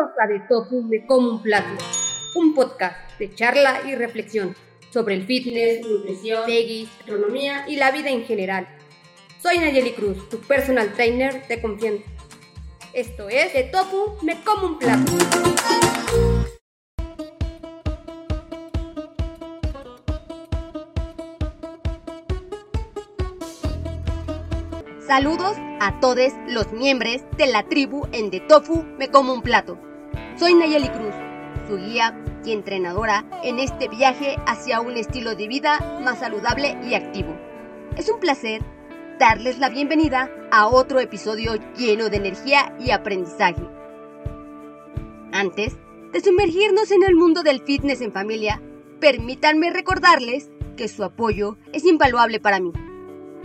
Bienvenidos De Tofu Me Como un Plato, un podcast de charla y reflexión sobre el fitness, nutrición, veggies, astronomía y la vida en general. Soy Nayeli Cruz, tu personal trainer de confianza. Esto es De Tofu Me Como un Plato. Saludos a todos los miembros de la tribu en De Tofu Me Como un Plato. Soy Nayeli Cruz, su guía y entrenadora en este viaje hacia un estilo de vida más saludable y activo. Es un placer darles la bienvenida a otro episodio lleno de energía y aprendizaje. Antes de sumergirnos en el mundo del fitness en familia, permítanme recordarles que su apoyo es invaluable para mí.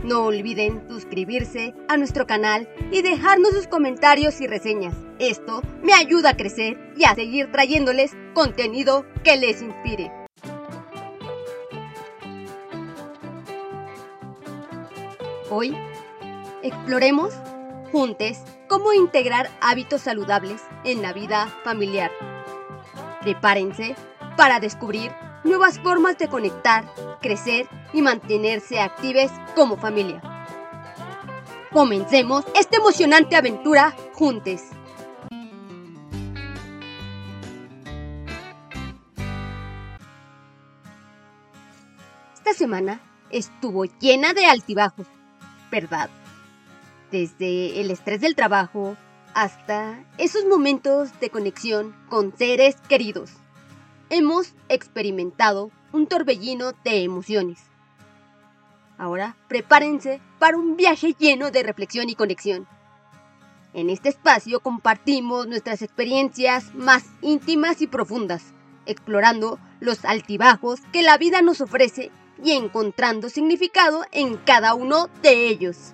No olviden suscribirse a nuestro canal y dejarnos sus comentarios y reseñas. Esto me ayuda a crecer y a seguir trayéndoles contenido que les inspire. Hoy exploremos juntos cómo integrar hábitos saludables en la vida familiar. Prepárense para descubrir nuevas formas de conectar, crecer y mantenerse activos como familia. Comencemos esta emocionante aventura juntos. Esta semana estuvo llena de altibajos, ¿verdad? Desde el estrés del trabajo hasta esos momentos de conexión con seres queridos hemos experimentado un torbellino de emociones. Ahora prepárense para un viaje lleno de reflexión y conexión. En este espacio compartimos nuestras experiencias más íntimas y profundas, explorando los altibajos que la vida nos ofrece y encontrando significado en cada uno de ellos.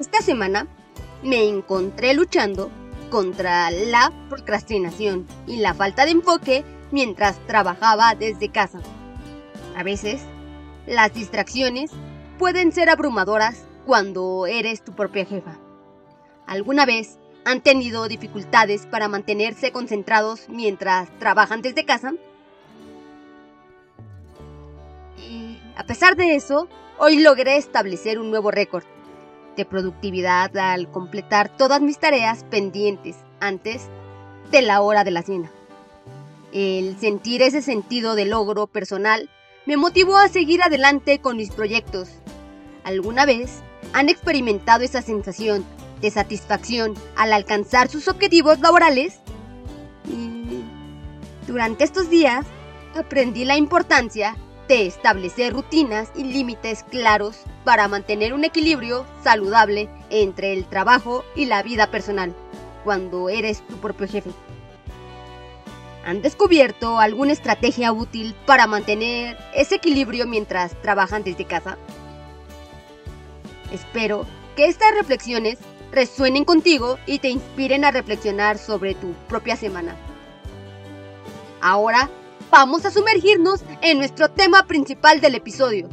Esta semana me encontré luchando contra la procrastinación y la falta de enfoque mientras trabajaba desde casa. A veces, las distracciones pueden ser abrumadoras cuando eres tu propia jefa. ¿Alguna vez han tenido dificultades para mantenerse concentrados mientras trabajan desde casa? Y a pesar de eso, hoy logré establecer un nuevo récord de productividad al completar todas mis tareas pendientes antes de la hora de la cena. El sentir ese sentido de logro personal me motivó a seguir adelante con mis proyectos. ¿Alguna vez han experimentado esa sensación de satisfacción al alcanzar sus objetivos laborales? durante estos días aprendí la importancia de establecer rutinas y límites claros para mantener un equilibrio saludable entre el trabajo y la vida personal, cuando eres tu propio jefe. ¿Han descubierto alguna estrategia útil para mantener ese equilibrio mientras trabajan desde casa? Espero que estas reflexiones resuenen contigo y te inspiren a reflexionar sobre tu propia semana. Ahora vamos a sumergirnos en nuestro tema principal del episodio.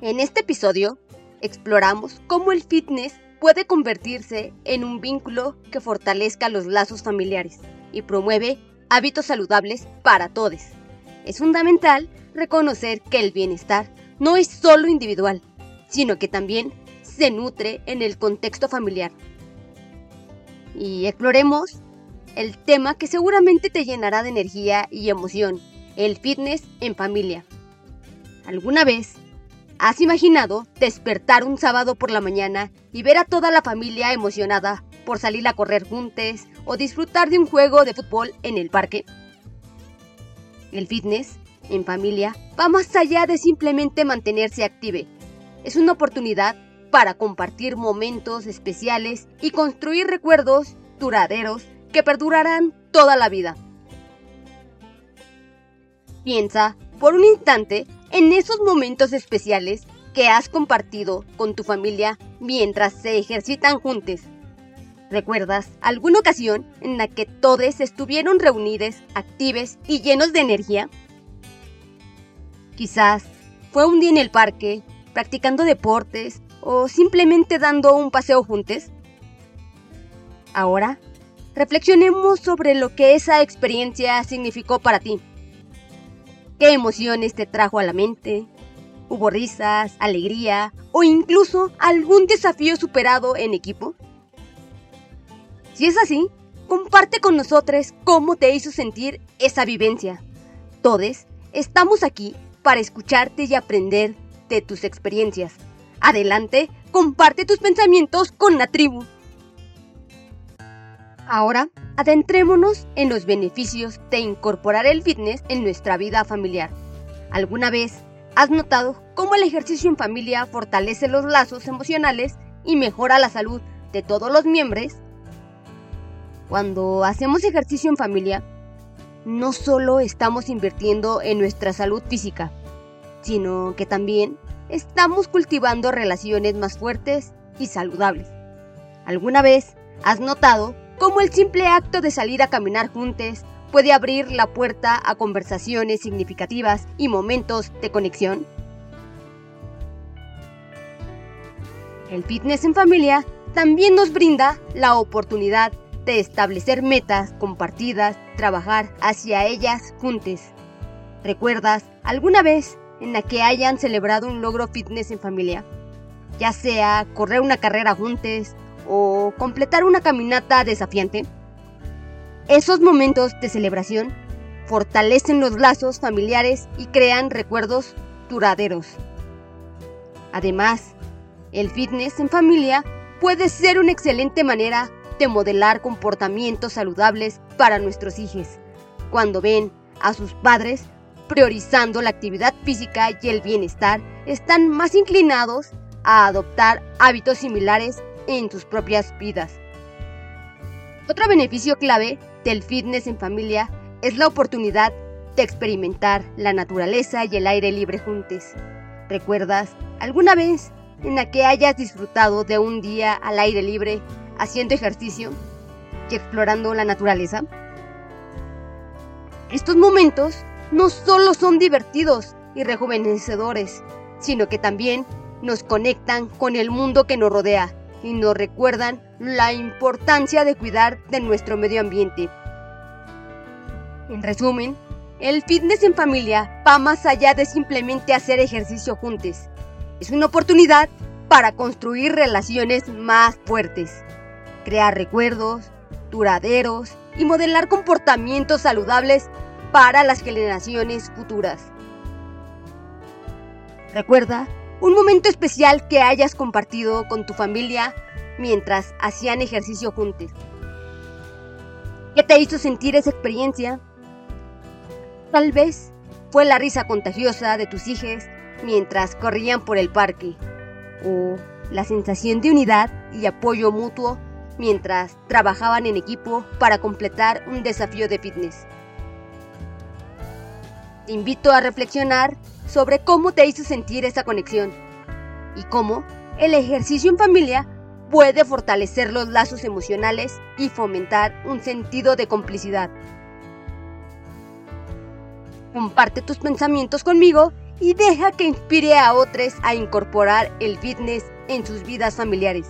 En este episodio exploramos cómo el fitness puede convertirse en un vínculo que fortalezca los lazos familiares y promueve hábitos saludables para todos. Es fundamental reconocer que el bienestar no es solo individual, sino que también se nutre en el contexto familiar. Y exploremos el tema que seguramente te llenará de energía y emoción, el fitness en familia. ¿Alguna vez has imaginado despertar un sábado por la mañana y ver a toda la familia emocionada por salir a correr juntos o disfrutar de un juego de fútbol en el parque? El fitness en familia va más allá de simplemente mantenerse active. Es una oportunidad para compartir momentos especiales y construir recuerdos duraderos que perdurarán toda la vida. Piensa por un instante en esos momentos especiales que has compartido con tu familia mientras se ejercitan juntos. ¿Recuerdas alguna ocasión en la que todos estuvieron reunidos, activos y llenos de energía? Quizás fue un día en el parque, practicando deportes o simplemente dando un paseo juntos. Ahora, reflexionemos sobre lo que esa experiencia significó para ti. ¿Qué emociones te trajo a la mente? ¿Hubo risas, alegría o incluso algún desafío superado en equipo? Si es así, comparte con nosotros cómo te hizo sentir esa vivencia. Todos estamos aquí para escucharte y aprender de tus experiencias. Adelante, comparte tus pensamientos con la tribu. Ahora, adentrémonos en los beneficios de incorporar el fitness en nuestra vida familiar. ¿Alguna vez has notado cómo el ejercicio en familia fortalece los lazos emocionales y mejora la salud de todos los miembros? Cuando hacemos ejercicio en familia, no solo estamos invirtiendo en nuestra salud física, sino que también estamos cultivando relaciones más fuertes y saludables. ¿Alguna vez has notado cómo el simple acto de salir a caminar juntos puede abrir la puerta a conversaciones significativas y momentos de conexión? El fitness en familia también nos brinda la oportunidad de establecer metas compartidas, trabajar hacia ellas juntos. ¿Recuerdas alguna vez en la que hayan celebrado un logro fitness en familia, ya sea correr una carrera juntos o completar una caminata desafiante. Esos momentos de celebración fortalecen los lazos familiares y crean recuerdos duraderos. Además, el fitness en familia puede ser una excelente manera de modelar comportamientos saludables para nuestros hijos, cuando ven a sus padres priorizando la actividad física y el bienestar, están más inclinados a adoptar hábitos similares en sus propias vidas. Otro beneficio clave del fitness en familia es la oportunidad de experimentar la naturaleza y el aire libre juntos. ¿Recuerdas alguna vez en la que hayas disfrutado de un día al aire libre haciendo ejercicio y explorando la naturaleza? Estos momentos no solo son divertidos y rejuvenecedores, sino que también nos conectan con el mundo que nos rodea y nos recuerdan la importancia de cuidar de nuestro medio ambiente. En resumen, el fitness en familia va más allá de simplemente hacer ejercicio juntos. Es una oportunidad para construir relaciones más fuertes, crear recuerdos duraderos y modelar comportamientos saludables para las generaciones futuras. Recuerda un momento especial que hayas compartido con tu familia mientras hacían ejercicio juntos. ¿Qué te hizo sentir esa experiencia? Tal vez fue la risa contagiosa de tus hijos mientras corrían por el parque, o la sensación de unidad y apoyo mutuo mientras trabajaban en equipo para completar un desafío de fitness. Te invito a reflexionar sobre cómo te hizo sentir esa conexión y cómo el ejercicio en familia puede fortalecer los lazos emocionales y fomentar un sentido de complicidad. Comparte tus pensamientos conmigo y deja que inspire a otros a incorporar el fitness en sus vidas familiares.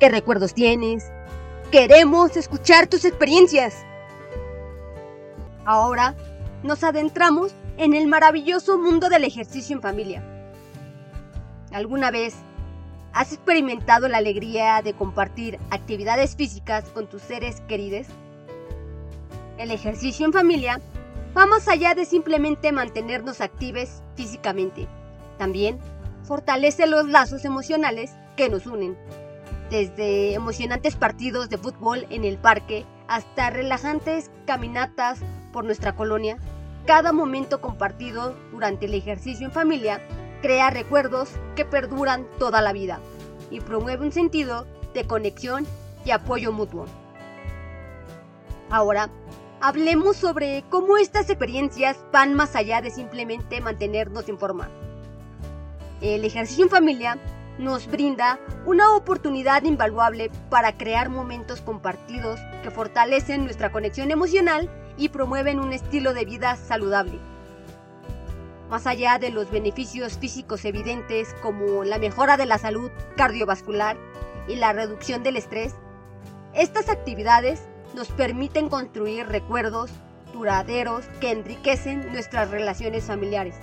¿Qué recuerdos tienes? Queremos escuchar tus experiencias. Ahora nos adentramos en el maravilloso mundo del ejercicio en familia. ¿Alguna vez has experimentado la alegría de compartir actividades físicas con tus seres queridos? El ejercicio en familia va más allá de simplemente mantenernos activos físicamente. También fortalece los lazos emocionales que nos unen. Desde emocionantes partidos de fútbol en el parque hasta relajantes caminatas por nuestra colonia, cada momento compartido durante el ejercicio en familia crea recuerdos que perduran toda la vida y promueve un sentido de conexión y apoyo mutuo. Ahora, hablemos sobre cómo estas experiencias van más allá de simplemente mantenernos en forma. El ejercicio en familia nos brinda una oportunidad invaluable para crear momentos compartidos que fortalecen nuestra conexión emocional y promueven un estilo de vida saludable. Más allá de los beneficios físicos evidentes como la mejora de la salud cardiovascular y la reducción del estrés, estas actividades nos permiten construir recuerdos duraderos que enriquecen nuestras relaciones familiares.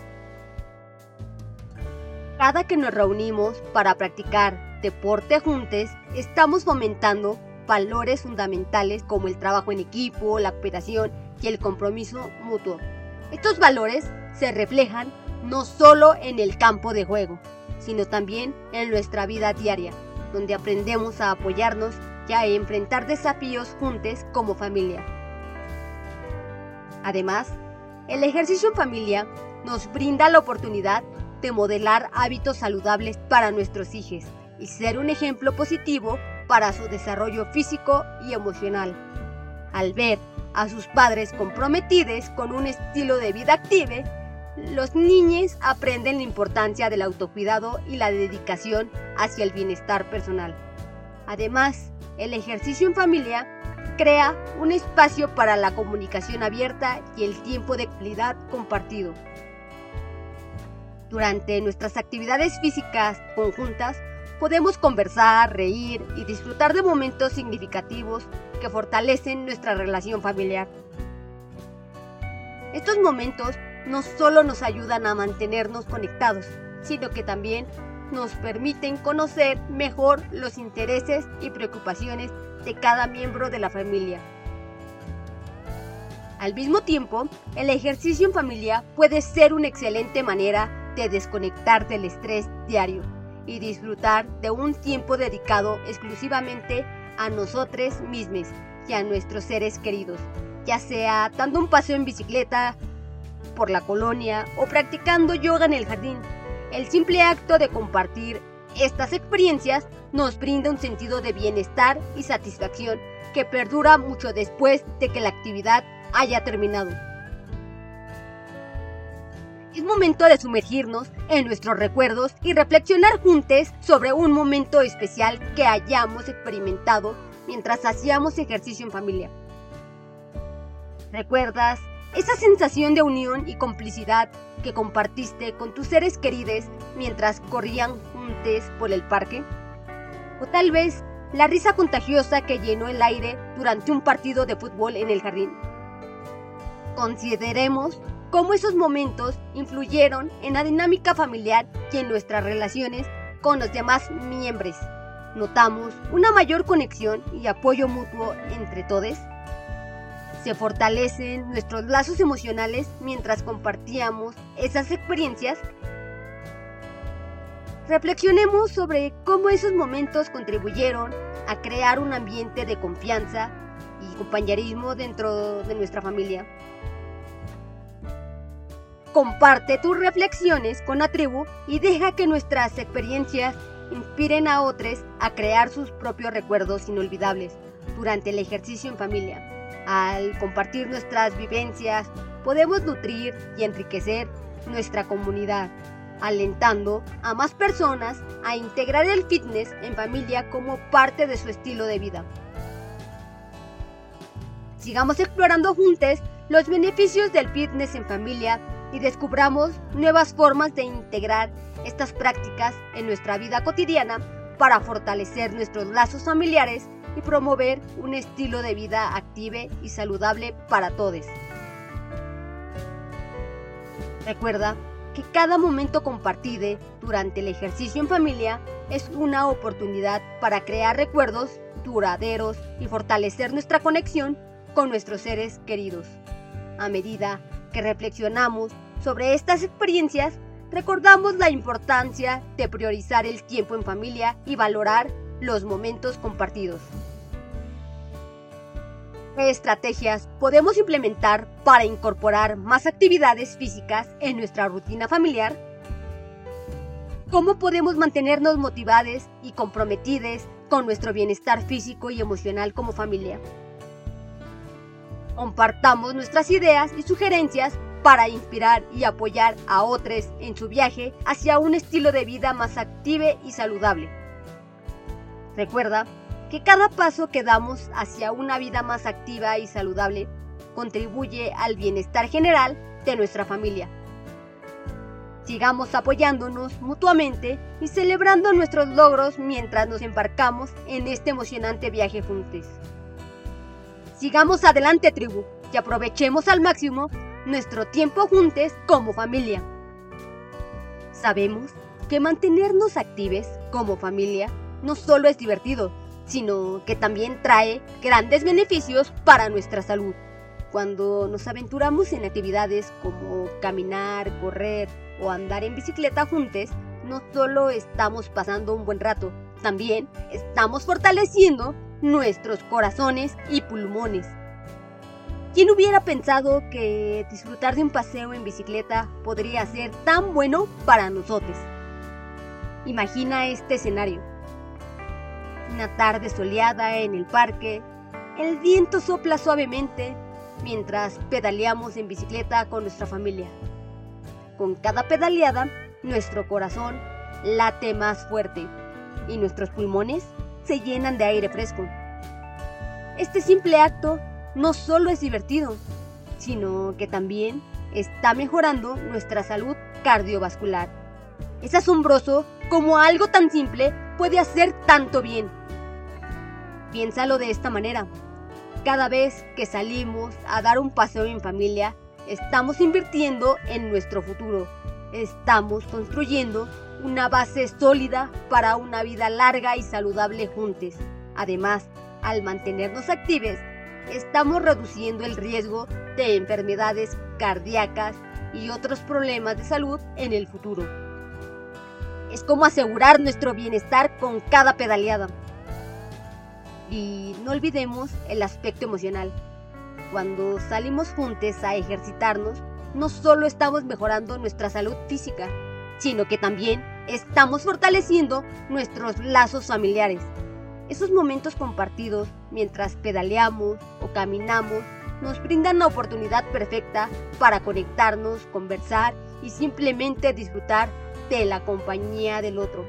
Cada que nos reunimos para practicar deporte juntos, estamos fomentando valores fundamentales como el trabajo en equipo, la cooperación y el compromiso mutuo. Estos valores se reflejan no solo en el campo de juego, sino también en nuestra vida diaria, donde aprendemos a apoyarnos y a enfrentar desafíos juntos como familia. Además, el ejercicio en familia nos brinda la oportunidad de modelar hábitos saludables para nuestros hijos y ser un ejemplo positivo para su desarrollo físico y emocional. Al ver a sus padres comprometidos con un estilo de vida activo, los niños aprenden la importancia del autocuidado y la dedicación hacia el bienestar personal. Además, el ejercicio en familia crea un espacio para la comunicación abierta y el tiempo de calidad compartido. Durante nuestras actividades físicas conjuntas, podemos conversar, reír y disfrutar de momentos significativos que fortalecen nuestra relación familiar. Estos momentos no solo nos ayudan a mantenernos conectados, sino que también nos permiten conocer mejor los intereses y preocupaciones de cada miembro de la familia. Al mismo tiempo, el ejercicio en familia puede ser una excelente manera de desconectar del estrés diario y disfrutar de un tiempo dedicado exclusivamente a nosotros mismos y a nuestros seres queridos, ya sea dando un paseo en bicicleta por la colonia o practicando yoga en el jardín. El simple acto de compartir estas experiencias nos brinda un sentido de bienestar y satisfacción que perdura mucho después de que la actividad haya terminado. Es momento de sumergirnos en nuestros recuerdos y reflexionar juntos sobre un momento especial que hayamos experimentado mientras hacíamos ejercicio en familia. ¿Recuerdas esa sensación de unión y complicidad que compartiste con tus seres queridos mientras corrían juntos por el parque? O tal vez la risa contagiosa que llenó el aire durante un partido de fútbol en el jardín. Consideremos cómo esos momentos influyeron en la dinámica familiar y en nuestras relaciones con los demás miembros. Notamos una mayor conexión y apoyo mutuo entre todos se fortalecen nuestros lazos emocionales mientras compartíamos esas experiencias. Reflexionemos sobre cómo esos momentos contribuyeron a crear un ambiente de confianza y compañerismo dentro de nuestra familia. Comparte tus reflexiones con la tribu y deja que nuestras experiencias inspiren a otros a crear sus propios recuerdos inolvidables durante el ejercicio en familia. Al compartir nuestras vivencias, podemos nutrir y enriquecer nuestra comunidad, alentando a más personas a integrar el fitness en familia como parte de su estilo de vida. Sigamos explorando juntos los beneficios del fitness en familia y descubramos nuevas formas de integrar estas prácticas en nuestra vida cotidiana para fortalecer nuestros lazos familiares y promover un estilo de vida active y saludable para todos. Recuerda que cada momento compartido durante el ejercicio en familia es una oportunidad para crear recuerdos duraderos y fortalecer nuestra conexión con nuestros seres queridos. A medida que reflexionamos sobre estas experiencias, recordamos la importancia de priorizar el tiempo en familia y valorar los momentos compartidos. ¿Qué estrategias podemos implementar para incorporar más actividades físicas en nuestra rutina familiar? ¿Cómo podemos mantenernos motivados y comprometidos con nuestro bienestar físico y emocional como familia? Compartamos nuestras ideas y sugerencias para inspirar y apoyar a otros en su viaje hacia un estilo de vida más activo y saludable. Recuerda que cada paso que damos hacia una vida más activa y saludable contribuye al bienestar general de nuestra familia. Sigamos apoyándonos mutuamente y celebrando nuestros logros mientras nos embarcamos en este emocionante viaje juntos. Sigamos adelante, tribu, y aprovechemos al máximo nuestro tiempo juntos como familia. Sabemos que mantenernos actives como familia no solo es divertido, sino que también trae grandes beneficios para nuestra salud. Cuando nos aventuramos en actividades como caminar, correr o andar en bicicleta juntos, no solo estamos pasando un buen rato, también estamos fortaleciendo nuestros corazones y pulmones. ¿Quién hubiera pensado que disfrutar de un paseo en bicicleta podría ser tan bueno para nosotros? Imagina este escenario. Una tarde soleada en el parque, el viento sopla suavemente mientras pedaleamos en bicicleta con nuestra familia. Con cada pedaleada, nuestro corazón late más fuerte y nuestros pulmones se llenan de aire fresco. Este simple acto no solo es divertido, sino que también está mejorando nuestra salud cardiovascular. Es asombroso cómo algo tan simple puede hacer tanto bien. Piénsalo de esta manera. Cada vez que salimos a dar un paseo en familia, estamos invirtiendo en nuestro futuro. Estamos construyendo una base sólida para una vida larga y saludable juntos. Además, al mantenernos activos, estamos reduciendo el riesgo de enfermedades cardíacas y otros problemas de salud en el futuro. Es como asegurar nuestro bienestar con cada pedaleada. Y no olvidemos el aspecto emocional. Cuando salimos juntos a ejercitarnos, no solo estamos mejorando nuestra salud física, sino que también estamos fortaleciendo nuestros lazos familiares. Esos momentos compartidos mientras pedaleamos o caminamos nos brindan la oportunidad perfecta para conectarnos, conversar y simplemente disfrutar de la compañía del otro.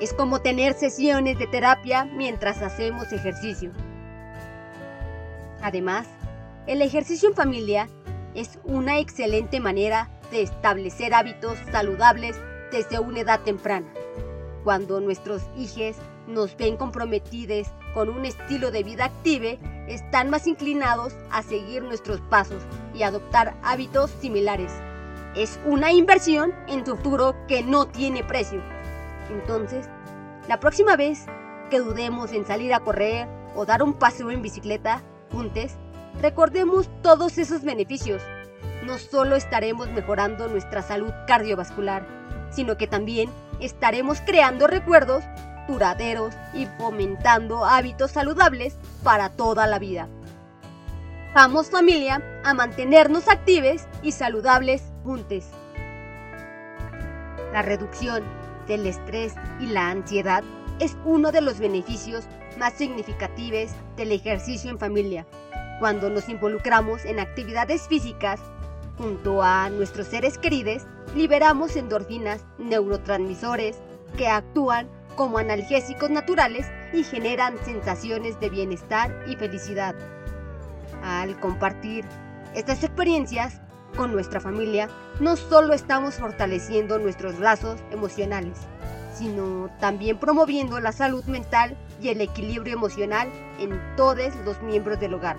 Es como tener sesiones de terapia mientras hacemos ejercicio. Además, el ejercicio en familia es una excelente manera de establecer hábitos saludables desde una edad temprana. Cuando nuestros hijos nos ven comprometidos con un estilo de vida active, están más inclinados a seguir nuestros pasos y adoptar hábitos similares. Es una inversión en tu futuro que no tiene precio. Entonces, la próxima vez que dudemos en salir a correr o dar un paseo en bicicleta juntos, recordemos todos esos beneficios. No solo estaremos mejorando nuestra salud cardiovascular, sino que también estaremos creando recuerdos duraderos y fomentando hábitos saludables para toda la vida. Vamos familia a mantenernos actives y saludables juntos. La reducción del estrés y la ansiedad es uno de los beneficios más significativos del ejercicio en familia. Cuando nos involucramos en actividades físicas junto a nuestros seres queridos, liberamos endorfinas, neurotransmisores que actúan como analgésicos naturales y generan sensaciones de bienestar y felicidad. Al compartir estas experiencias con nuestra familia, no solo estamos fortaleciendo nuestros lazos emocionales, sino también promoviendo la salud mental y el equilibrio emocional en todos los miembros del hogar.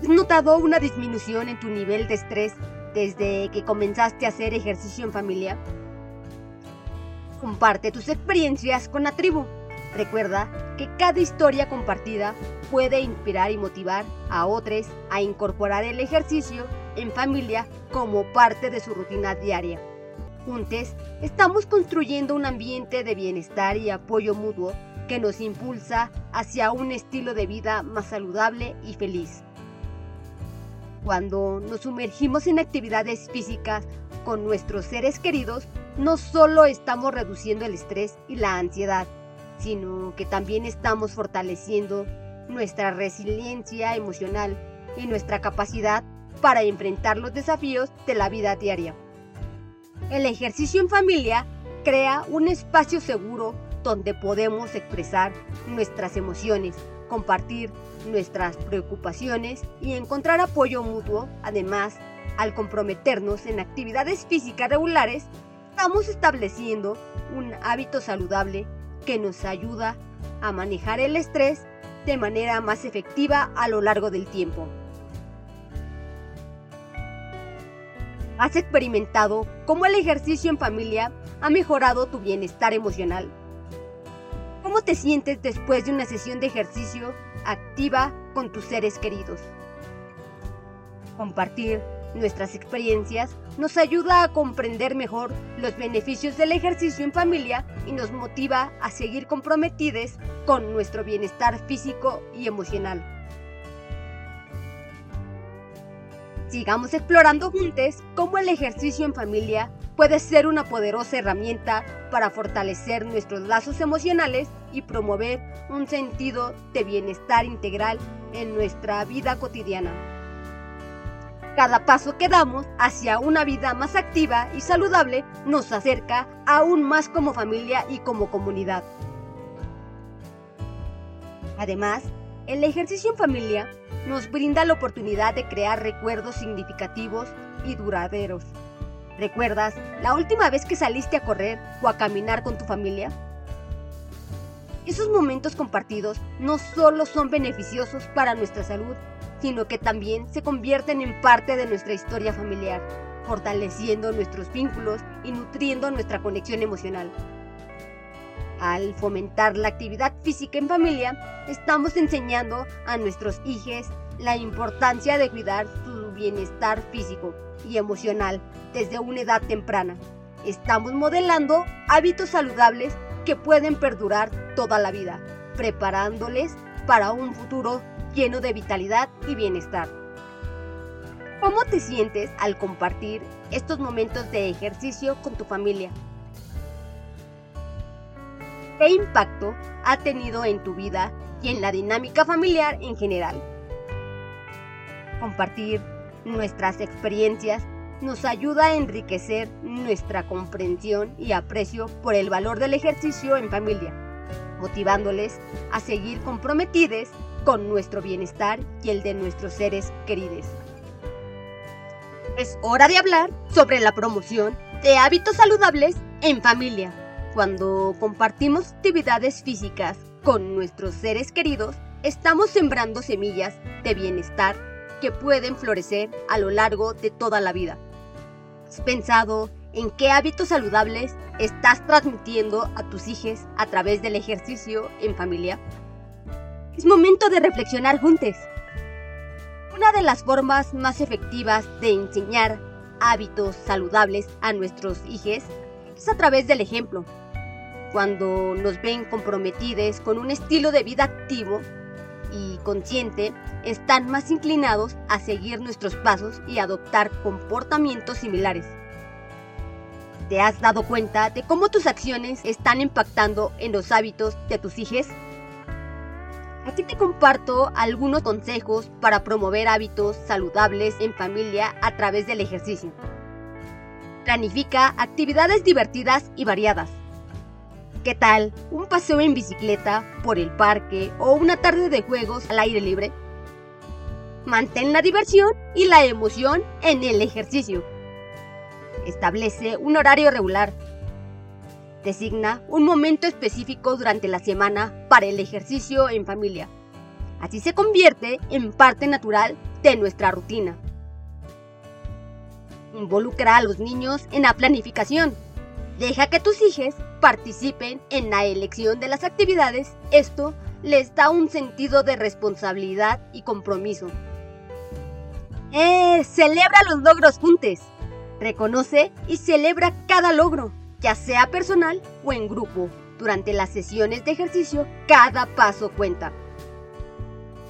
¿Has notado una disminución en tu nivel de estrés desde que comenzaste a hacer ejercicio en familia? Comparte tus experiencias con la tribu. Recuerda que cada historia compartida puede inspirar y motivar a otros a incorporar el ejercicio en familia como parte de su rutina diaria. Juntos, estamos construyendo un ambiente de bienestar y apoyo mutuo que nos impulsa hacia un estilo de vida más saludable y feliz. Cuando nos sumergimos en actividades físicas con nuestros seres queridos, no solo estamos reduciendo el estrés y la ansiedad, sino que también estamos fortaleciendo nuestra resiliencia emocional y nuestra capacidad para enfrentar los desafíos de la vida diaria. El ejercicio en familia crea un espacio seguro donde podemos expresar nuestras emociones, compartir nuestras preocupaciones y encontrar apoyo mutuo. Además, al comprometernos en actividades físicas regulares, estamos estableciendo un hábito saludable que nos ayuda a manejar el estrés de manera más efectiva a lo largo del tiempo. ¿Has experimentado cómo el ejercicio en familia ha mejorado tu bienestar emocional? ¿Cómo te sientes después de una sesión de ejercicio activa con tus seres queridos? Compartir nuestras experiencias nos ayuda a comprender mejor los beneficios del ejercicio en familia y nos motiva a seguir comprometidos con nuestro bienestar físico y emocional. Sigamos explorando juntos cómo el ejercicio en familia puede ser una poderosa herramienta para fortalecer nuestros lazos emocionales y promover un sentido de bienestar integral en nuestra vida cotidiana. Cada paso que damos hacia una vida más activa y saludable nos acerca aún más como familia y como comunidad. Además, el ejercicio en familia nos brinda la oportunidad de crear recuerdos significativos y duraderos. ¿Recuerdas la última vez que saliste a correr o a caminar con tu familia? Esos momentos compartidos no solo son beneficiosos para nuestra salud, sino que también se convierten en parte de nuestra historia familiar, fortaleciendo nuestros vínculos y nutriendo nuestra conexión emocional. Al fomentar la actividad física en familia, estamos enseñando a nuestros hijos la importancia de cuidar su bienestar físico y emocional desde una edad temprana. Estamos modelando hábitos saludables que pueden perdurar toda la vida, preparándoles para un futuro lleno de vitalidad y bienestar. ¿Cómo te sientes al compartir estos momentos de ejercicio con tu familia? ¿Qué impacto ha tenido en tu vida y en la dinámica familiar en general? Compartir nuestras experiencias nos ayuda a enriquecer nuestra comprensión y aprecio por el valor del ejercicio en familia, motivándoles a seguir comprometidos con nuestro bienestar y el de nuestros seres queridos. Es hora de hablar sobre la promoción de hábitos saludables en familia. Cuando compartimos actividades físicas con nuestros seres queridos, estamos sembrando semillas de bienestar que pueden florecer a lo largo de toda la vida. ¿Has pensado en qué hábitos saludables estás transmitiendo a tus hijos a través del ejercicio en familia? Es momento de reflexionar juntos. Una de las formas más efectivas de enseñar hábitos saludables a nuestros hijos es a través del ejemplo cuando nos ven comprometidos con un estilo de vida activo y consciente, están más inclinados a seguir nuestros pasos y adoptar comportamientos similares. ¿Te has dado cuenta de cómo tus acciones están impactando en los hábitos de tus hijos? Aquí te comparto algunos consejos para promover hábitos saludables en familia a través del ejercicio. Planifica actividades divertidas y variadas. ¿Qué tal? ¿Un paseo en bicicleta por el parque o una tarde de juegos al aire libre? Mantén la diversión y la emoción en el ejercicio. Establece un horario regular. Designa un momento específico durante la semana para el ejercicio en familia. Así se convierte en parte natural de nuestra rutina. Involucra a los niños en la planificación Deja que tus hijos participen en la elección de las actividades. Esto les da un sentido de responsabilidad y compromiso. ¡Eh! Celebra los logros juntos. Reconoce y celebra cada logro, ya sea personal o en grupo. Durante las sesiones de ejercicio, cada paso cuenta.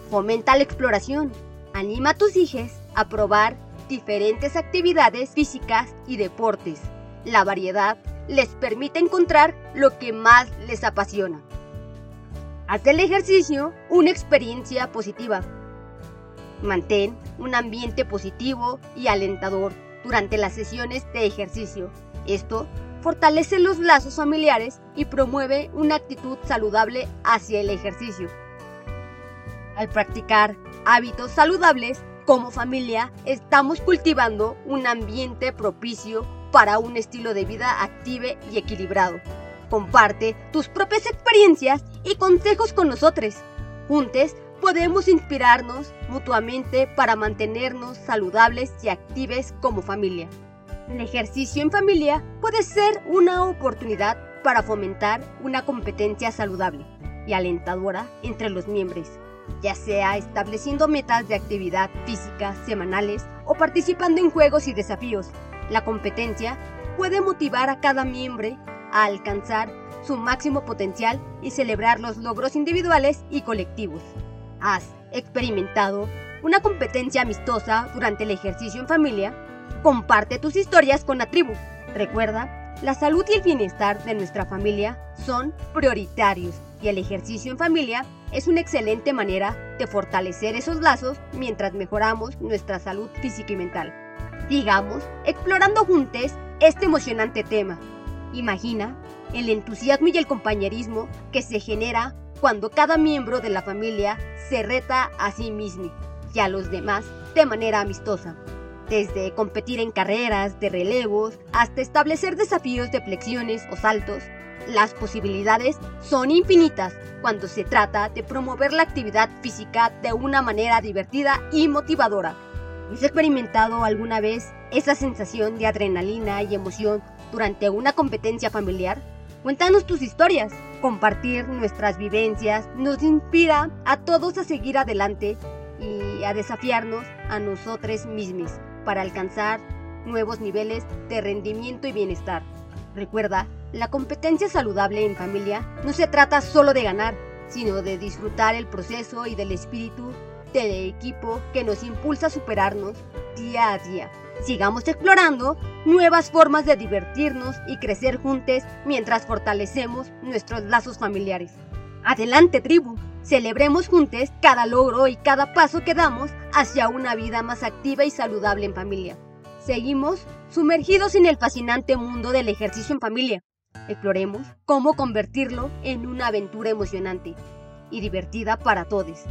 Fomenta la exploración. Anima a tus hijos a probar diferentes actividades físicas y deportes. La variedad les permite encontrar lo que más les apasiona. Haz del ejercicio una experiencia positiva. Mantén un ambiente positivo y alentador durante las sesiones de ejercicio. Esto fortalece los lazos familiares y promueve una actitud saludable hacia el ejercicio. Al practicar hábitos saludables como familia, estamos cultivando un ambiente propicio para un estilo de vida activo y equilibrado. Comparte tus propias experiencias y consejos con nosotros. Juntos podemos inspirarnos mutuamente para mantenernos saludables y activos como familia. El ejercicio en familia puede ser una oportunidad para fomentar una competencia saludable y alentadora entre los miembros, ya sea estableciendo metas de actividad física semanales o participando en juegos y desafíos. La competencia puede motivar a cada miembro a alcanzar su máximo potencial y celebrar los logros individuales y colectivos. ¿Has experimentado una competencia amistosa durante el ejercicio en familia? Comparte tus historias con la tribu. Recuerda, la salud y el bienestar de nuestra familia son prioritarios y el ejercicio en familia es una excelente manera de fortalecer esos lazos mientras mejoramos nuestra salud física y mental. Digamos, explorando juntos este emocionante tema. Imagina el entusiasmo y el compañerismo que se genera cuando cada miembro de la familia se reta a sí mismo y a los demás de manera amistosa desde competir en carreras de relevos hasta establecer desafíos de flexiones o saltos. Las posibilidades son infinitas cuando se trata de promover la actividad física de una manera divertida y motivadora. ¿Has experimentado alguna vez esa sensación de adrenalina y emoción durante una competencia familiar? Cuéntanos tus historias. Compartir nuestras vivencias nos inspira a todos a seguir adelante y a desafiarnos a nosotros mismos para alcanzar nuevos niveles de rendimiento y bienestar. Recuerda, la competencia saludable en familia no se trata solo de ganar, sino de disfrutar el proceso y del espíritu del equipo que nos impulsa a superarnos día a día. Sigamos explorando nuevas formas de divertirnos y crecer juntos mientras fortalecemos nuestros lazos familiares. Adelante tribu, celebremos juntos cada logro y cada paso que damos hacia una vida más activa y saludable en familia. Seguimos sumergidos en el fascinante mundo del ejercicio en familia. Exploremos cómo convertirlo en una aventura emocionante y divertida para todos.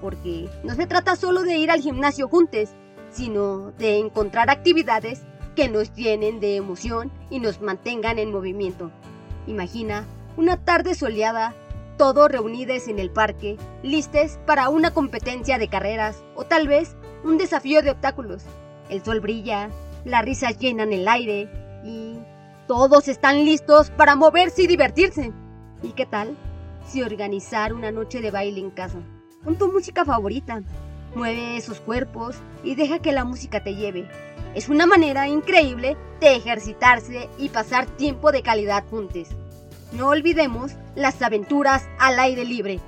Porque no se trata solo de ir al gimnasio juntos, sino de encontrar actividades que nos llenen de emoción y nos mantengan en movimiento. Imagina una tarde soleada todos reunidos en el parque, listes para una competencia de carreras o tal vez un desafío de obstáculos. El sol brilla, las risas llenan el aire y todos están listos para moverse y divertirse. ¿Y qué tal si organizar una noche de baile en casa? Con tu música favorita. Mueve esos cuerpos y deja que la música te lleve. Es una manera increíble de ejercitarse y pasar tiempo de calidad juntos. No olvidemos las aventuras al aire libre,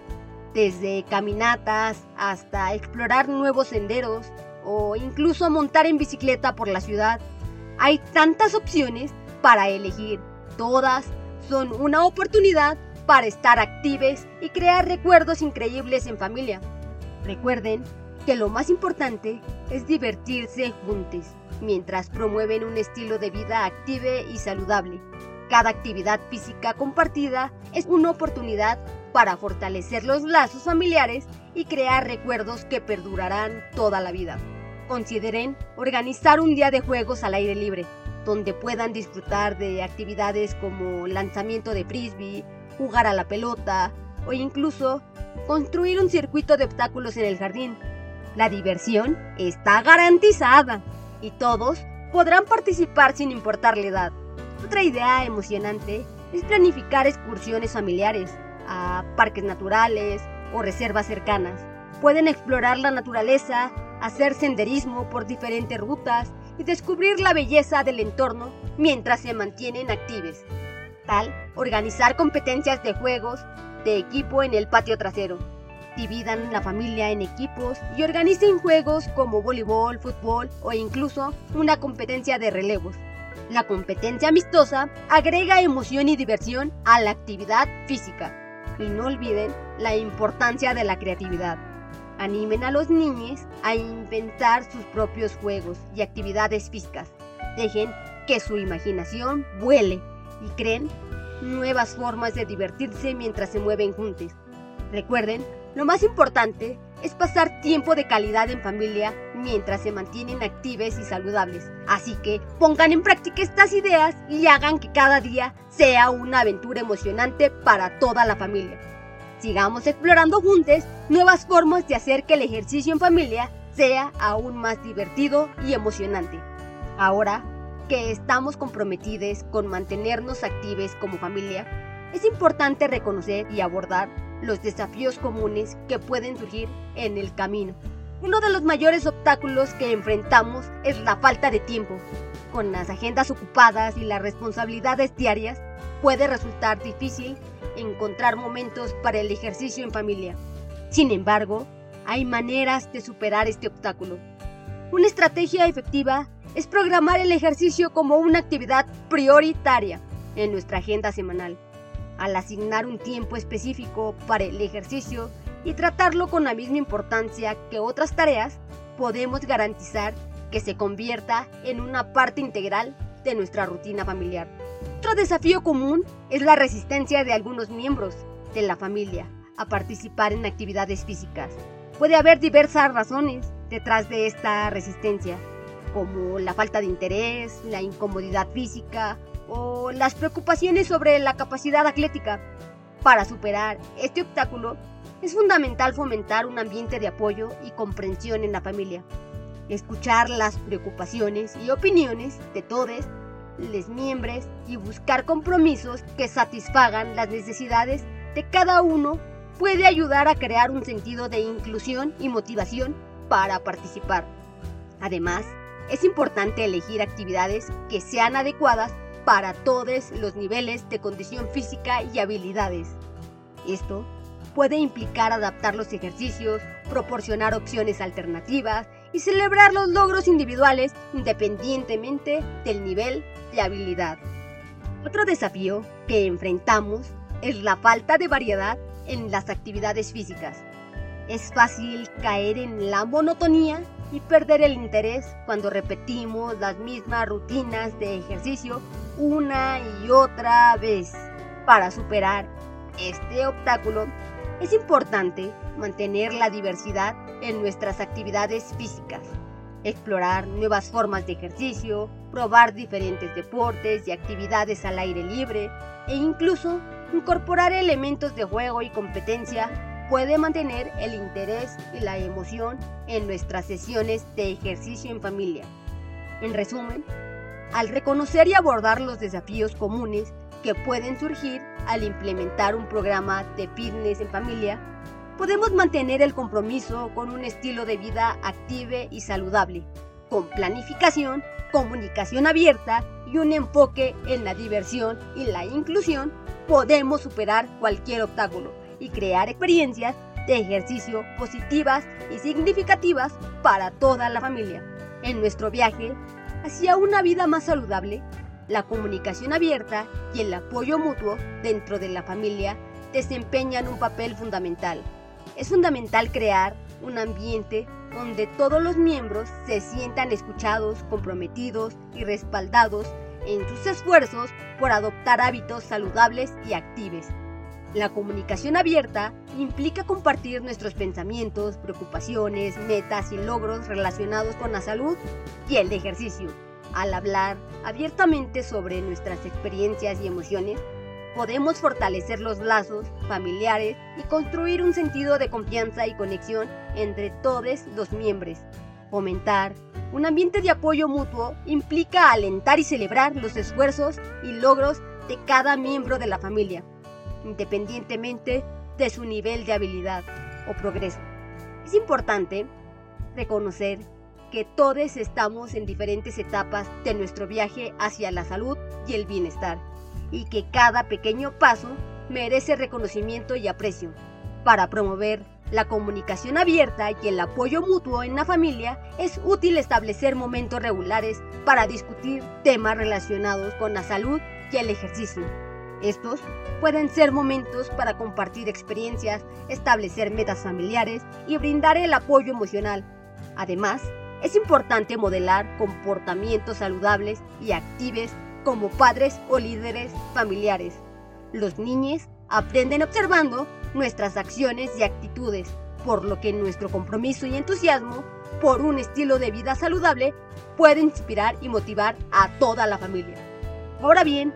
desde caminatas hasta explorar nuevos senderos o incluso montar en bicicleta por la ciudad. Hay tantas opciones para elegir. Todas son una oportunidad para estar activos y crear recuerdos increíbles en familia. Recuerden que lo más importante es divertirse juntos, mientras promueven un estilo de vida activo y saludable. Cada actividad física compartida es una oportunidad para fortalecer los lazos familiares y crear recuerdos que perdurarán toda la vida. Consideren organizar un día de juegos al aire libre, donde puedan disfrutar de actividades como lanzamiento de frisbee, jugar a la pelota o incluso construir un circuito de obstáculos en el jardín. La diversión está garantizada y todos podrán participar sin importar la edad. Otra idea emocionante es planificar excursiones familiares a parques naturales o reservas cercanas. Pueden explorar la naturaleza, hacer senderismo por diferentes rutas y descubrir la belleza del entorno mientras se mantienen activos. Tal, organizar competencias de juegos de equipo en el patio trasero. Dividan la familia en equipos y organicen juegos como voleibol, fútbol o incluso una competencia de relevos. La competencia amistosa agrega emoción y diversión a la actividad física. Y no olviden la importancia de la creatividad. Animen a los niños a inventar sus propios juegos y actividades físicas. Dejen que su imaginación vuele y creen nuevas formas de divertirse mientras se mueven juntos. Recuerden, lo más importante es pasar tiempo de calidad en familia mientras se mantienen activos y saludables. Así que pongan en práctica estas ideas y hagan que cada día sea una aventura emocionante para toda la familia. Sigamos explorando juntos nuevas formas de hacer que el ejercicio en familia sea aún más divertido y emocionante. Ahora que estamos comprometidos con mantenernos activos como familia, es importante reconocer y abordar los desafíos comunes que pueden surgir en el camino. Uno de los mayores obstáculos que enfrentamos es la falta de tiempo. Con las agendas ocupadas y las responsabilidades diarias, puede resultar difícil encontrar momentos para el ejercicio en familia. Sin embargo, hay maneras de superar este obstáculo. Una estrategia efectiva es programar el ejercicio como una actividad prioritaria en nuestra agenda semanal. Al asignar un tiempo específico para el ejercicio y tratarlo con la misma importancia que otras tareas, podemos garantizar que se convierta en una parte integral de nuestra rutina familiar. Otro desafío común es la resistencia de algunos miembros de la familia a participar en actividades físicas. Puede haber diversas razones detrás de esta resistencia, como la falta de interés, la incomodidad física o las preocupaciones sobre la capacidad atlética. Para superar este obstáculo, es fundamental fomentar un ambiente de apoyo y comprensión en la familia. Escuchar las preocupaciones y opiniones de todos los miembros y buscar compromisos que satisfagan las necesidades de cada uno puede ayudar a crear un sentido de inclusión y motivación para participar. Además, es importante elegir actividades que sean adecuadas para todos los niveles de condición física y habilidades. Esto puede implicar adaptar los ejercicios, proporcionar opciones alternativas y celebrar los logros individuales independientemente del nivel de habilidad. Otro desafío que enfrentamos es la falta de variedad en las actividades físicas. Es fácil caer en la monotonía y perder el interés cuando repetimos las mismas rutinas de ejercicio una y otra vez. Para superar este obstáculo, es importante mantener la diversidad en nuestras actividades físicas, explorar nuevas formas de ejercicio, probar diferentes deportes y actividades al aire libre e incluso incorporar elementos de juego y competencia puede mantener el interés y la emoción en nuestras sesiones de ejercicio en familia. En resumen, al reconocer y abordar los desafíos comunes que pueden surgir al implementar un programa de fitness en familia, podemos mantener el compromiso con un estilo de vida activo y saludable, con planificación, comunicación abierta y un enfoque en la diversión y la inclusión, podemos superar cualquier obstáculo y crear experiencias de ejercicio positivas y significativas para toda la familia. En nuestro viaje hacia una vida más saludable, la comunicación abierta y el apoyo mutuo dentro de la familia desempeñan un papel fundamental. Es fundamental crear un ambiente donde todos los miembros se sientan escuchados, comprometidos y respaldados en sus esfuerzos por adoptar hábitos saludables y activos. La comunicación abierta implica compartir nuestros pensamientos, preocupaciones, metas y logros relacionados con la salud y el ejercicio. Al hablar abiertamente sobre nuestras experiencias y emociones, podemos fortalecer los lazos familiares y construir un sentido de confianza y conexión entre todos los miembros. Fomentar un ambiente de apoyo mutuo implica alentar y celebrar los esfuerzos y logros de cada miembro de la familia independientemente de su nivel de habilidad o progreso. Es importante reconocer que todos estamos en diferentes etapas de nuestro viaje hacia la salud y el bienestar, y que cada pequeño paso merece reconocimiento y aprecio. Para promover la comunicación abierta y el apoyo mutuo en la familia, es útil establecer momentos regulares para discutir temas relacionados con la salud y el ejercicio Estos pueden ser momentos para compartir experiencias, establecer metas familiares y brindar el apoyo emocional. Además, es importante modelar comportamientos saludables y actives como padres o líderes familiares. Los niños aprenden observando nuestras acciones y actitudes, por lo que nuestro compromiso y entusiasmo por un estilo de vida saludable puede inspirar y motivar a toda la familia. Ahora bien,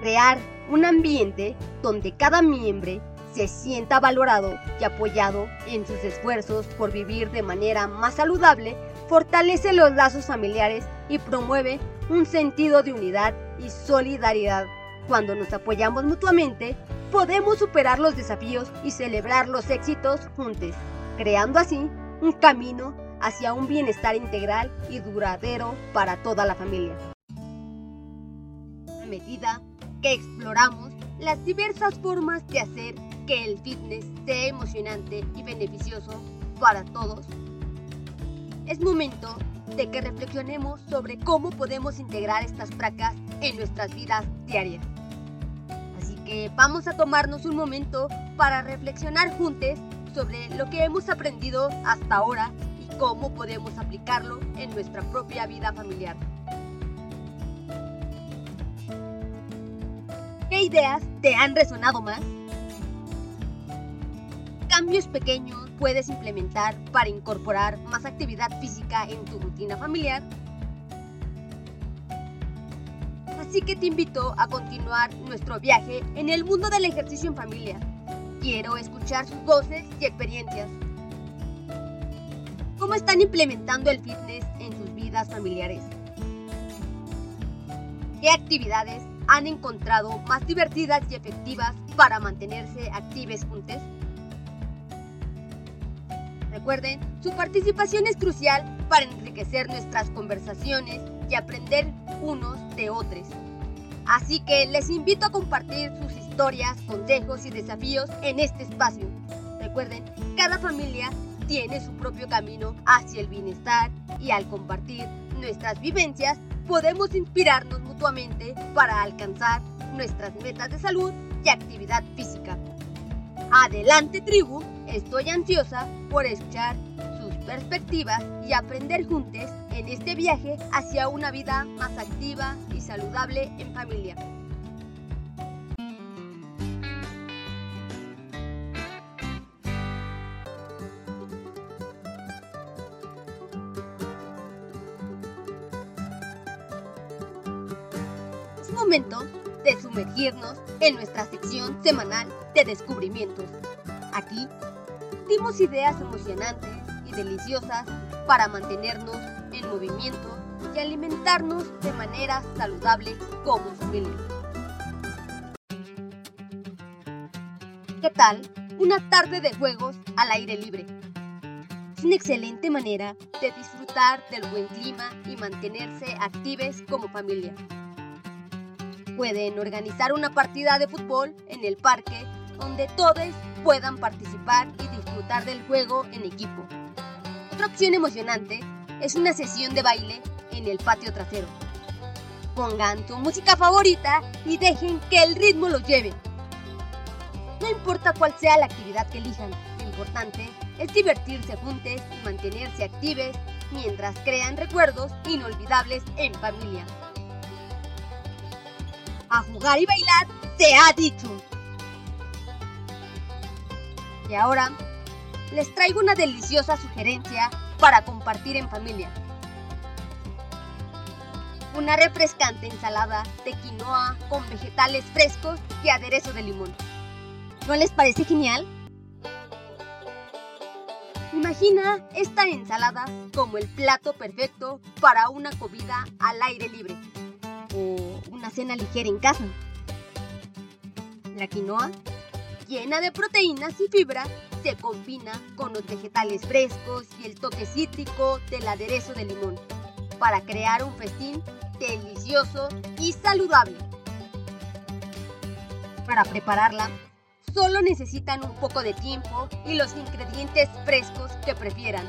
crear un ambiente donde cada miembro se sienta valorado y apoyado en sus esfuerzos por vivir de manera más saludable fortalece los lazos familiares y promueve un sentido de unidad y solidaridad. Cuando nos apoyamos mutuamente, podemos superar los desafíos y celebrar los éxitos juntos, creando así un camino hacia un bienestar integral y duradero para toda la familia. Que exploramos las diversas formas de hacer que el fitness sea emocionante y beneficioso para todos, es momento de que reflexionemos sobre cómo podemos integrar estas prácticas en nuestras vidas diarias. Así que vamos a tomarnos un momento para reflexionar juntos sobre lo que hemos aprendido hasta ahora y cómo podemos aplicarlo en nuestra propia vida familiar. ¿Qué ideas te han resonado más? cambios pequeños puedes implementar para incorporar más actividad física en tu rutina familiar? Así que te invito a continuar nuestro viaje en el mundo del ejercicio en familia. Quiero escuchar sus voces y experiencias. ¿Cómo están implementando el fitness en sus vidas familiares? ¿Qué actividades han encontrado más divertidas y efectivas para mantenerse activos juntos? Recuerden, su participación es crucial para enriquecer nuestras conversaciones y aprender unos de otros. Así que les invito a compartir sus historias, consejos y desafíos en este espacio. Recuerden, cada familia tiene su propio camino hacia el bienestar y al compartir nuestras vivencias podemos inspirarnos mutuamente para alcanzar nuestras metas de salud y actividad física. Adelante tribu, estoy ansiosa por escuchar sus perspectivas y aprender juntos en este viaje hacia una vida más activa y saludable en familia. De sumergirnos en nuestra sección semanal de descubrimientos. Aquí dimos ideas emocionantes y deliciosas para mantenernos en movimiento y alimentarnos de manera saludable como familia. ¿Qué tal? Una tarde de juegos al aire libre. Es una excelente manera de disfrutar del buen clima y mantenerse activos como familia. Pueden organizar una partida de fútbol en el parque donde todos puedan participar y disfrutar del juego en equipo. Otra opción emocionante es una sesión de baile en el patio trasero. Pongan su música favorita y dejen que el ritmo los lleve. No importa cuál sea la actividad que elijan, lo importante es divertirse juntos y mantenerse activos mientras crean recuerdos inolvidables en familia a jugar y bailar, te ha dicho. Y ahora les traigo una deliciosa sugerencia para compartir en familia. Una refrescante ensalada de quinoa con vegetales frescos y aderezo de limón. ¿No les parece genial? Imagina esta ensalada como el plato perfecto para una comida al aire libre o una cena ligera en casa. La quinoa, llena de proteínas y fibra, se combina con los vegetales frescos y el toque cítrico del aderezo de limón para crear un festín delicioso y saludable. Para prepararla, solo necesitan un poco de tiempo y los ingredientes frescos que prefieran.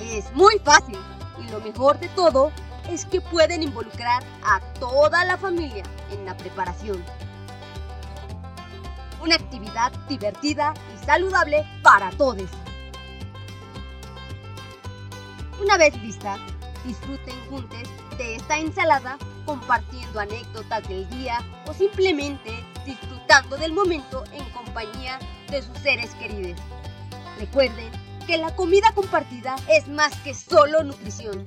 Es muy fácil y lo mejor de todo es que pueden involucrar a toda la familia en la preparación. una actividad divertida y saludable para todos. Una vez lista, disfruten juntos de esta ensalada compartiendo anécdotas del día o simplemente disfrutando del momento en compañía de sus seres queridos. Recuerden que la comida compartida es más que solo nutrición.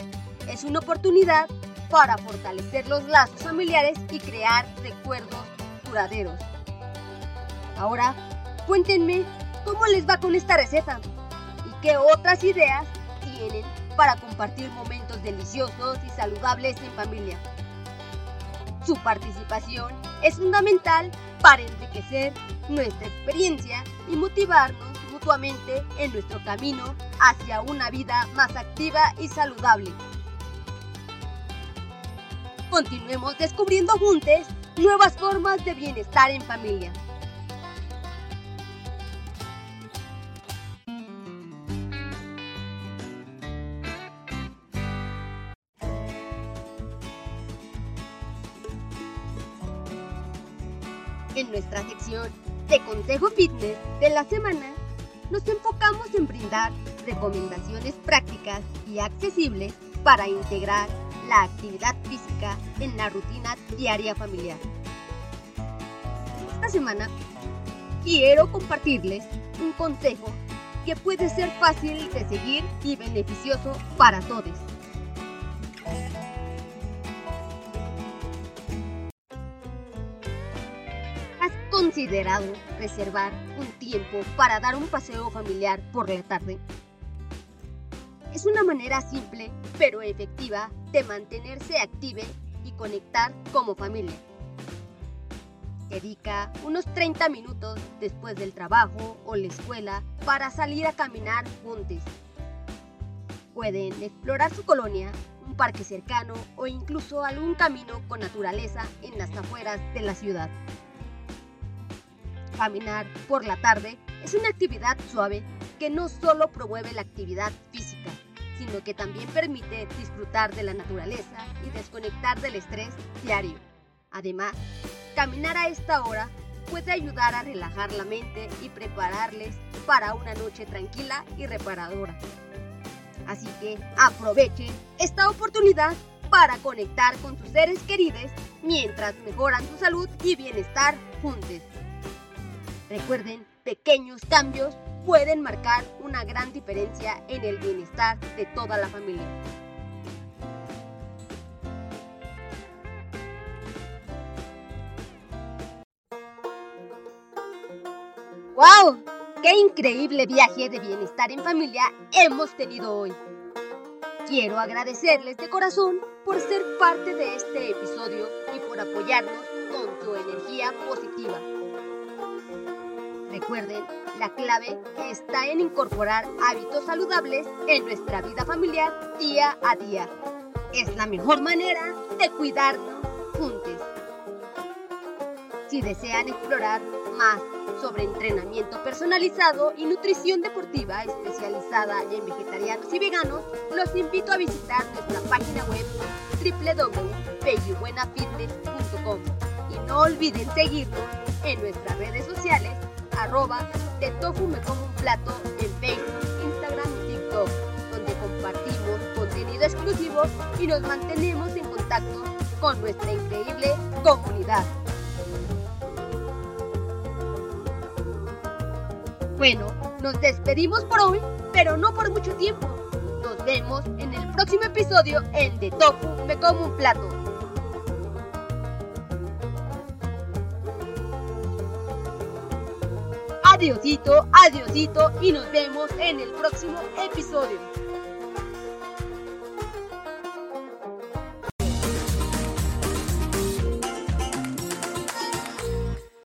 Es una oportunidad para fortalecer los lazos familiares y crear recuerdos duraderos. Ahora, cuéntenme cómo les va con esta receta y qué otras ideas tienen para compartir momentos deliciosos y saludables en familia. Su participación es fundamental para enriquecer nuestra experiencia y motivarnos mutuamente en nuestro camino hacia una vida más activa y saludable. Continuemos descubriendo juntos nuevas formas de bienestar en familia. En nuestra sección de Consejo Fitness de la semana, nos enfocamos en brindar recomendaciones prácticas y accesibles para integrar la actividad física en la rutina diaria familiar. Esta semana quiero compartirles un consejo que puede ser fácil de seguir y beneficioso para todos. considerado reservar un tiempo para dar un paseo familiar por la tarde? Es una manera simple pero efectiva de mantenerse active y conectar como familia. Dedica unos 30 minutos después del trabajo o la escuela para salir a caminar juntos. Pueden explorar su colonia, un parque cercano o incluso algún camino con naturaleza en las afueras de la ciudad. Caminar por la tarde es una actividad suave que no solo promueve la actividad física, sino que también permite disfrutar de la naturaleza y desconectar del estrés diario. Además, caminar a esta hora puede ayudar a relajar la mente y prepararles para una noche tranquila y reparadora. Así que aprovechen esta oportunidad para conectar con sus seres queridos mientras mejoran su salud y bienestar juntos. Recuerden, pequeños cambios pueden marcar una gran diferencia en el bienestar de toda la familia. ¡Wow! ¡Qué increíble viaje de bienestar en familia hemos tenido hoy! Quiero agradecerles de corazón por ser parte de este episodio y por apoyarnos con su energía positiva. Recuerden, la clave está en incorporar hábitos saludables en nuestra vida familiar día a día. Es la mejor manera de cuidarnos juntos. Si desean explorar más sobre entrenamiento personalizado y nutrición deportiva especializada en vegetarianos y veganos, los invito a visitar nuestra página web www.bellybuenafitness.com y no olviden seguirnos en nuestras redes sociales arroba de tofu me como un plato en Facebook, Instagram y TikTok, donde compartimos contenido exclusivo y nos mantenemos en contacto con nuestra increíble comunidad. Bueno, nos despedimos por hoy, pero no por mucho tiempo. Nos vemos en el próximo episodio en De Tofu me como un plato. Adiosito, adiosito y nos vemos en el próximo episodio.